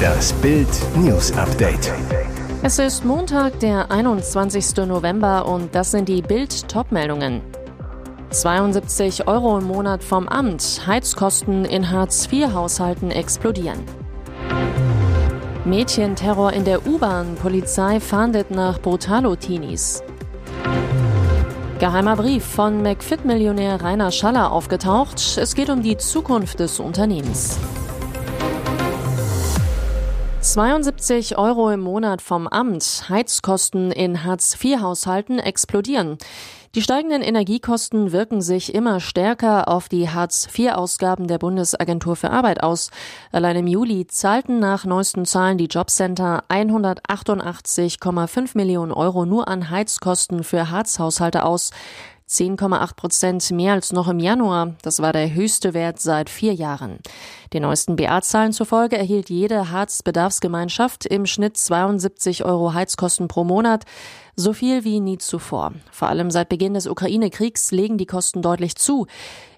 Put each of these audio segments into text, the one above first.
Das Bild News Update. Es ist Montag, der 21. November und das sind die Bild Topmeldungen. 72 Euro im Monat vom Amt. Heizkosten in Hartz-IV-Haushalten explodieren. Mädchenterror in der U-Bahn. Polizei fahndet nach Brutalo-Teenies. Geheimer Brief von McFit-Millionär Rainer Schaller aufgetaucht. Es geht um die Zukunft des Unternehmens. 72 Euro im Monat vom Amt. Heizkosten in Hartz-IV-Haushalten explodieren. Die steigenden Energiekosten wirken sich immer stärker auf die Hartz-IV-Ausgaben der Bundesagentur für Arbeit aus. Allein im Juli zahlten nach neuesten Zahlen die Jobcenter 188,5 Millionen Euro nur an Heizkosten für Hartz-Haushalte aus. 10,8 Prozent mehr als noch im Januar. Das war der höchste Wert seit vier Jahren. Den neuesten BA-Zahlen zufolge erhielt jede Harz-Bedarfsgemeinschaft im Schnitt 72 Euro Heizkosten pro Monat. So viel wie nie zuvor. Vor allem seit Beginn des Ukraine-Kriegs legen die Kosten deutlich zu.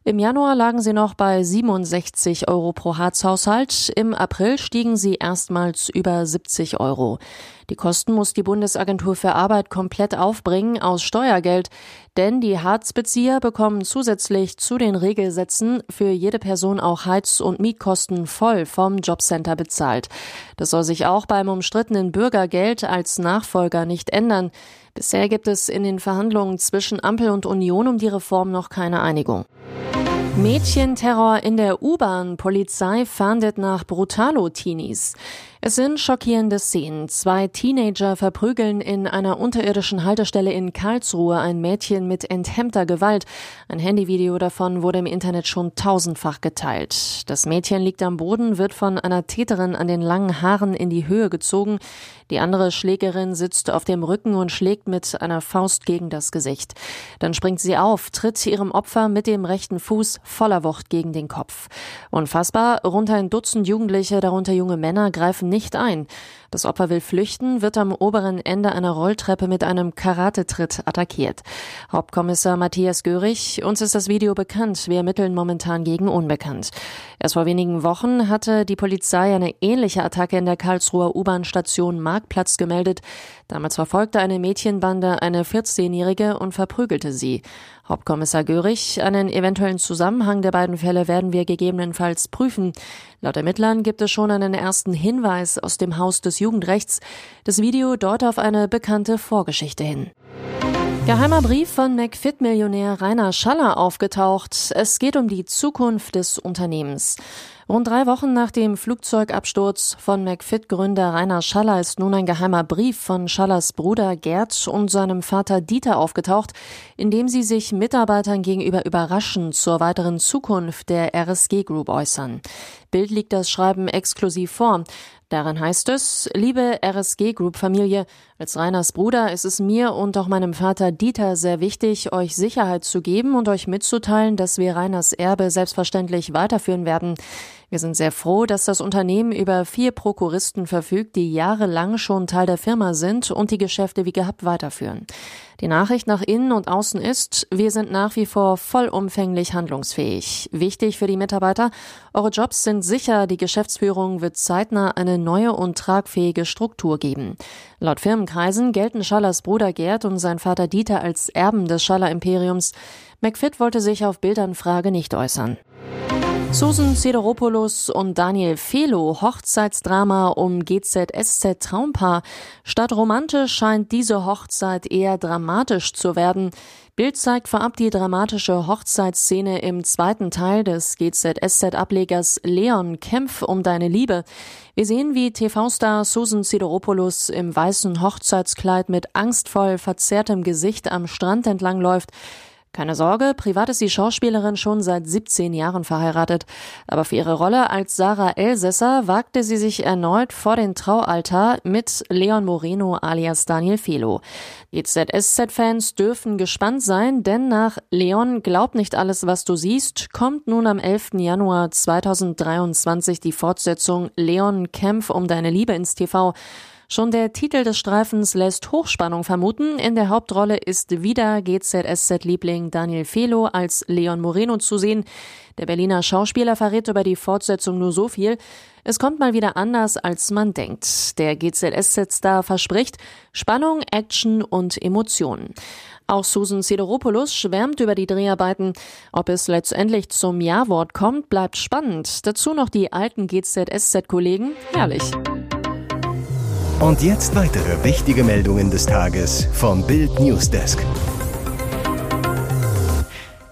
Im Januar lagen sie noch bei 67 Euro pro Harzhaushalt. Im April stiegen sie erstmals über 70 Euro. Die Kosten muss die Bundesagentur für Arbeit komplett aufbringen aus Steuergeld, denn die Harzbezieher bekommen zusätzlich zu den Regelsätzen für jede Person auch Heiz- und Mietkosten voll vom Jobcenter bezahlt. Das soll sich auch beim umstrittenen Bürgergeld als Nachfolger nicht ändern. Bisher gibt es in den Verhandlungen zwischen Ampel und Union um die Reform noch keine Einigung. Mädchenterror in der U-Bahn. Polizei fahndet nach Brutalo-Teenies. Es sind schockierende Szenen. Zwei Teenager verprügeln in einer unterirdischen Haltestelle in Karlsruhe ein Mädchen mit enthemmter Gewalt. Ein Handyvideo davon wurde im Internet schon tausendfach geteilt. Das Mädchen liegt am Boden, wird von einer Täterin an den langen Haaren in die Höhe gezogen. Die andere Schlägerin sitzt auf dem Rücken und schlägt mit einer Faust gegen das Gesicht. Dann springt sie auf, tritt ihrem Opfer mit dem rechten Fuß voller Wucht gegen den Kopf. Unfassbar, rund ein Dutzend Jugendliche, darunter junge Männer, greifen nicht ein. Das Opfer will flüchten, wird am oberen Ende einer Rolltreppe mit einem Karatetritt attackiert. Hauptkommissar Matthias Görig, uns ist das Video bekannt. Wir ermitteln momentan gegen Unbekannt. Erst vor wenigen Wochen hatte die Polizei eine ähnliche Attacke in der Karlsruher U-Bahn-Station Marktplatz gemeldet. Damals verfolgte eine Mädchenbande eine 14-Jährige und verprügelte sie. Hauptkommissar Görig, einen eventuellen Zusammenhang der beiden Fälle werden wir gegebenenfalls prüfen. Laut Ermittlern gibt es schon einen ersten Hinweis aus dem Haus des Jugendrechts. Das Video deut auf eine bekannte Vorgeschichte hin. Geheimer Brief von McFit-Millionär Rainer Schaller aufgetaucht. Es geht um die Zukunft des Unternehmens. Rund drei Wochen nach dem Flugzeugabsturz von McFit-Gründer Rainer Schaller ist nun ein geheimer Brief von Schallers Bruder Gerd und seinem Vater Dieter aufgetaucht, in dem sie sich Mitarbeitern gegenüber überraschend zur weiteren Zukunft der RSG Group äußern. Bild liegt das Schreiben exklusiv vor. Darin heißt es, liebe RSG Group Familie, als Reiners Bruder ist es mir und auch meinem Vater Dieter sehr wichtig, euch Sicherheit zu geben und euch mitzuteilen, dass wir Reiners Erbe selbstverständlich weiterführen werden. Wir sind sehr froh, dass das Unternehmen über vier Prokuristen verfügt, die jahrelang schon Teil der Firma sind und die Geschäfte wie gehabt weiterführen. Die Nachricht nach innen und außen ist, wir sind nach wie vor vollumfänglich handlungsfähig. Wichtig für die Mitarbeiter, eure Jobs sind sicher, die Geschäftsführung wird zeitnah eine neue und tragfähige Struktur geben. Laut Firmenkreisen gelten Schallers Bruder Gerd und sein Vater Dieter als Erben des Schaller Imperiums. McFit wollte sich auf Bildanfrage nicht äußern. Susan Sideropoulos und Daniel Felo, Hochzeitsdrama um GZSZ Traumpaar. Statt romantisch scheint diese Hochzeit eher dramatisch zu werden. Bild zeigt vorab die dramatische Hochzeitsszene im zweiten Teil des GZSZ-Ablegers Leon Kämpf um deine Liebe. Wir sehen, wie TV-Star Susan Sideropoulos im weißen Hochzeitskleid mit angstvoll verzerrtem Gesicht am Strand entlangläuft. Keine Sorge, privat ist die Schauspielerin schon seit 17 Jahren verheiratet. Aber für ihre Rolle als Sarah Elsässer wagte sie sich erneut vor den Traualtar mit Leon Moreno alias Daniel Felo. Die ZSZ-Fans dürfen gespannt sein, denn nach Leon glaubt nicht alles, was du siehst, kommt nun am 11. Januar 2023 die Fortsetzung Leon Kämpf um deine Liebe ins TV. Schon der Titel des Streifens lässt Hochspannung vermuten. In der Hauptrolle ist wieder GZSZ-Liebling Daniel Felo als Leon Moreno zu sehen. Der Berliner Schauspieler verrät über die Fortsetzung nur so viel. Es kommt mal wieder anders, als man denkt. Der GZSZ-Star verspricht Spannung, Action und Emotionen. Auch Susan Sideropoulos schwärmt über die Dreharbeiten. Ob es letztendlich zum Ja-Wort kommt, bleibt spannend. Dazu noch die alten GZSZ-Kollegen. Herrlich. Und jetzt weitere wichtige Meldungen des Tages vom Bild Newsdesk.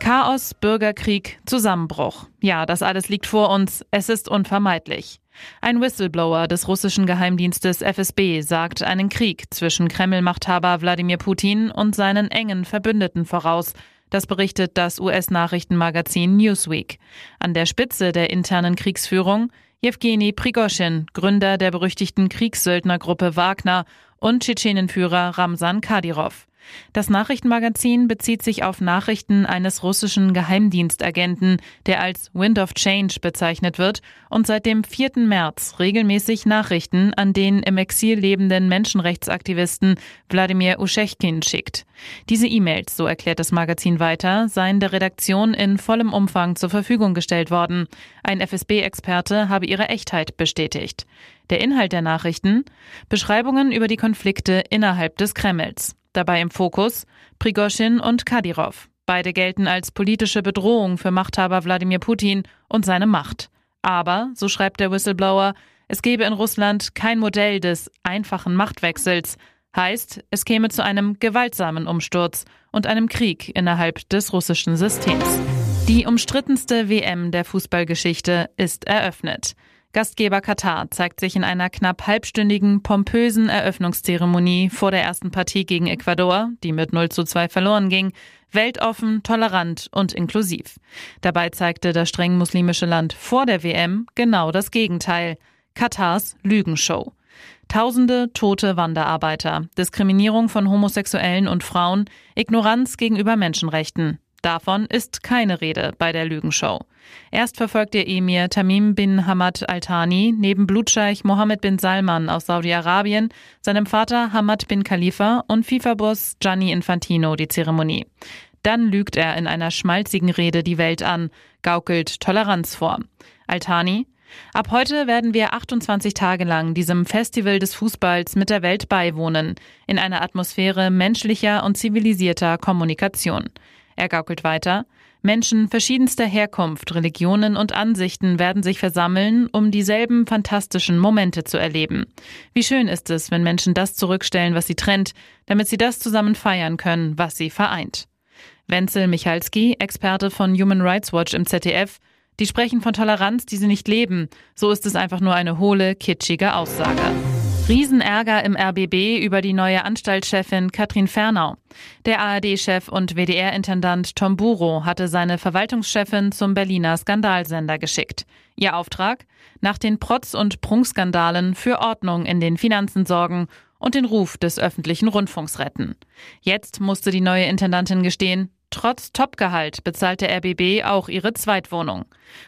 Chaos, Bürgerkrieg, Zusammenbruch. Ja, das alles liegt vor uns. Es ist unvermeidlich. Ein Whistleblower des russischen Geheimdienstes FSB sagt einen Krieg zwischen Kreml-Machthaber Wladimir Putin und seinen engen Verbündeten voraus. Das berichtet das US-Nachrichtenmagazin Newsweek. An der Spitze der internen Kriegsführung Jewgeni Prigoschin, Gründer der berüchtigten Kriegssöldnergruppe Wagner und Tschetschenenführer Ramsan Kadyrov. Das Nachrichtenmagazin bezieht sich auf Nachrichten eines russischen Geheimdienstagenten, der als Wind of Change bezeichnet wird und seit dem 4. März regelmäßig Nachrichten an den im Exil lebenden Menschenrechtsaktivisten Wladimir Uschechkin schickt. Diese E-Mails, so erklärt das Magazin weiter, seien der Redaktion in vollem Umfang zur Verfügung gestellt worden. Ein FSB-Experte habe ihre Echtheit bestätigt. Der Inhalt der Nachrichten? Beschreibungen über die Konflikte innerhalb des Kremls. Dabei im Fokus Prigoschin und Kadyrov. Beide gelten als politische Bedrohung für Machthaber Wladimir Putin und seine Macht. Aber, so schreibt der Whistleblower, es gebe in Russland kein Modell des einfachen Machtwechsels. Heißt, es käme zu einem gewaltsamen Umsturz und einem Krieg innerhalb des russischen Systems. Die umstrittenste WM der Fußballgeschichte ist eröffnet. Gastgeber Katar zeigt sich in einer knapp halbstündigen, pompösen Eröffnungszeremonie vor der ersten Partie gegen Ecuador, die mit 0 zu 2 verloren ging, weltoffen, tolerant und inklusiv. Dabei zeigte das streng muslimische Land vor der WM genau das Gegenteil. Katars Lügenshow. Tausende tote Wanderarbeiter, Diskriminierung von Homosexuellen und Frauen, Ignoranz gegenüber Menschenrechten. Davon ist keine Rede bei der Lügenshow. Erst verfolgt der Emir Tamim bin Hamad Al-Thani neben Blutscheich Mohammed bin Salman aus Saudi-Arabien, seinem Vater Hamad bin Khalifa und FIFA-Boss Gianni Infantino die Zeremonie. Dann lügt er in einer schmalzigen Rede die Welt an, gaukelt Toleranz vor. Al-Thani, Ab heute werden wir 28 Tage lang diesem Festival des Fußballs mit der Welt beiwohnen, in einer Atmosphäre menschlicher und zivilisierter Kommunikation. Er gaukelt weiter. Menschen verschiedenster Herkunft, Religionen und Ansichten werden sich versammeln, um dieselben fantastischen Momente zu erleben. Wie schön ist es, wenn Menschen das zurückstellen, was sie trennt, damit sie das zusammen feiern können, was sie vereint. Wenzel Michalski, Experte von Human Rights Watch im ZDF, die sprechen von Toleranz, die sie nicht leben. So ist es einfach nur eine hohle, kitschige Aussage. Riesenärger im RBB über die neue Anstaltschefin Katrin Fernau. Der ARD-Chef und WDR-Intendant Tom Buro hatte seine Verwaltungschefin zum Berliner Skandalsender geschickt. Ihr Auftrag? Nach den Protz- und Prunkskandalen für Ordnung in den Finanzen sorgen und den Ruf des öffentlichen Rundfunks retten. Jetzt musste die neue Intendantin gestehen, Trotz Topgehalt bezahlt der RBB auch ihre Zweitwohnung.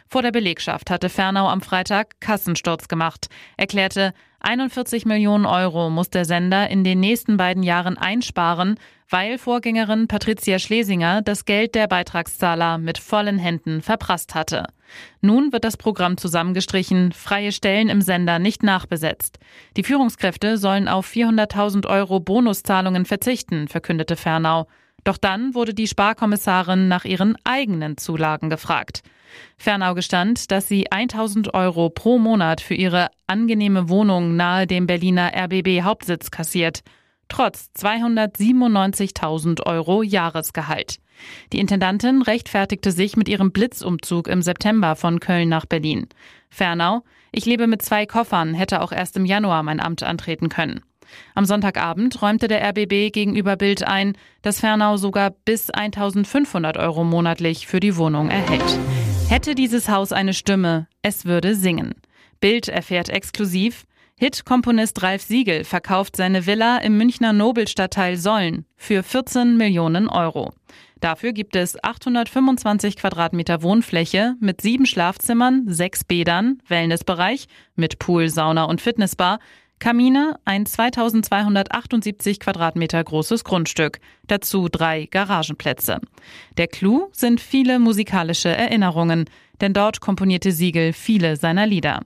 Vor der Belegschaft hatte Fernau am Freitag Kassensturz gemacht, erklärte, 41 Millionen Euro muss der Sender in den nächsten beiden Jahren einsparen, weil Vorgängerin Patricia Schlesinger das Geld der Beitragszahler mit vollen Händen verprasst hatte. Nun wird das Programm zusammengestrichen, freie Stellen im Sender nicht nachbesetzt. Die Führungskräfte sollen auf 400.000 Euro Bonuszahlungen verzichten, verkündete Fernau. Doch dann wurde die Sparkommissarin nach ihren eigenen Zulagen gefragt. Fernau gestand, dass sie 1000 Euro pro Monat für ihre angenehme Wohnung nahe dem Berliner RBB Hauptsitz kassiert, trotz 297.000 Euro Jahresgehalt. Die Intendantin rechtfertigte sich mit ihrem Blitzumzug im September von Köln nach Berlin. Fernau, ich lebe mit zwei Koffern, hätte auch erst im Januar mein Amt antreten können. Am Sonntagabend räumte der RBB gegenüber Bild ein, dass Fernau sogar bis 1500 Euro monatlich für die Wohnung erhält. Hätte dieses Haus eine Stimme, es würde singen. Bild erfährt exklusiv, Hit-Komponist Ralf Siegel verkauft seine Villa im Münchner Nobelstadtteil Sollen für 14 Millionen Euro. Dafür gibt es 825 Quadratmeter Wohnfläche mit sieben Schlafzimmern, sechs Bädern, Wellnessbereich mit Pool, Sauna und Fitnessbar, Kamine, ein 2278 Quadratmeter großes Grundstück, dazu drei Garagenplätze. Der Clou sind viele musikalische Erinnerungen, denn dort komponierte Siegel viele seiner Lieder.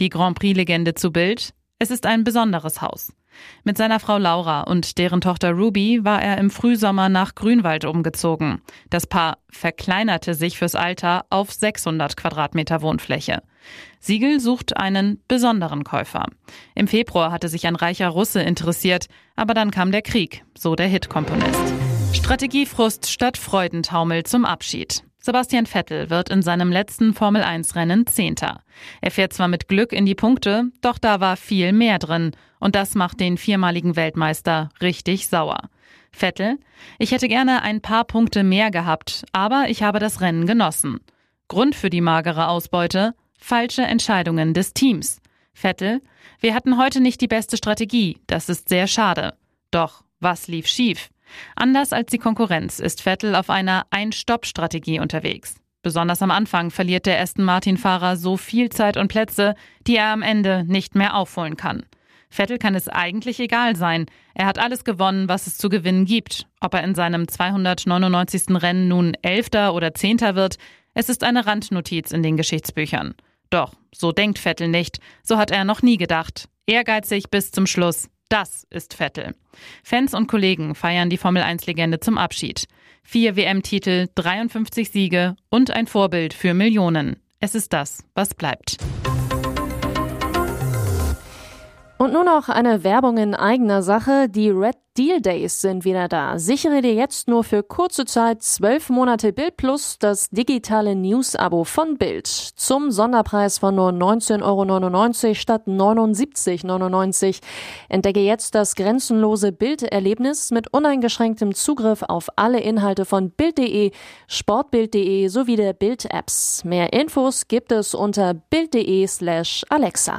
Die Grand Prix-Legende zu Bild, es ist ein besonderes Haus. Mit seiner Frau Laura und deren Tochter Ruby war er im Frühsommer nach Grünwald umgezogen. Das Paar verkleinerte sich fürs Alter auf 600 Quadratmeter Wohnfläche. Siegel sucht einen besonderen Käufer. Im Februar hatte sich ein reicher Russe interessiert, aber dann kam der Krieg, so der Hitkomponist. Strategiefrust statt Freudentaumel zum Abschied. Sebastian Vettel wird in seinem letzten Formel-1-Rennen Zehnter. Er fährt zwar mit Glück in die Punkte, doch da war viel mehr drin. Und das macht den viermaligen Weltmeister richtig sauer. Vettel, ich hätte gerne ein paar Punkte mehr gehabt, aber ich habe das Rennen genossen. Grund für die magere Ausbeute? Falsche Entscheidungen des Teams. Vettel, wir hatten heute nicht die beste Strategie, das ist sehr schade. Doch, was lief schief? Anders als die Konkurrenz ist Vettel auf einer Ein-Stopp-Strategie unterwegs. Besonders am Anfang verliert der Aston Martin-Fahrer so viel Zeit und Plätze, die er am Ende nicht mehr aufholen kann. Vettel kann es eigentlich egal sein. Er hat alles gewonnen, was es zu gewinnen gibt. Ob er in seinem 299. Rennen nun Elfter oder Zehnter wird, es ist eine Randnotiz in den Geschichtsbüchern. Doch, so denkt Vettel nicht. So hat er noch nie gedacht. Ehrgeizig bis zum Schluss. Das ist Vettel. Fans und Kollegen feiern die Formel 1-Legende zum Abschied. Vier WM-Titel, 53 Siege und ein Vorbild für Millionen. Es ist das, was bleibt. Und nun noch eine Werbung in eigener Sache. Die Red Deal Days sind wieder da. Sichere dir jetzt nur für kurze Zeit zwölf Monate Bild Plus das digitale News-Abo von Bild. Zum Sonderpreis von nur 19,99 Euro statt 79,99 Euro. Entdecke jetzt das grenzenlose Bilderlebnis mit uneingeschränktem Zugriff auf alle Inhalte von Bild.de, Sportbild.de sowie der Bild-Apps. Mehr Infos gibt es unter Bild.de slash Alexa.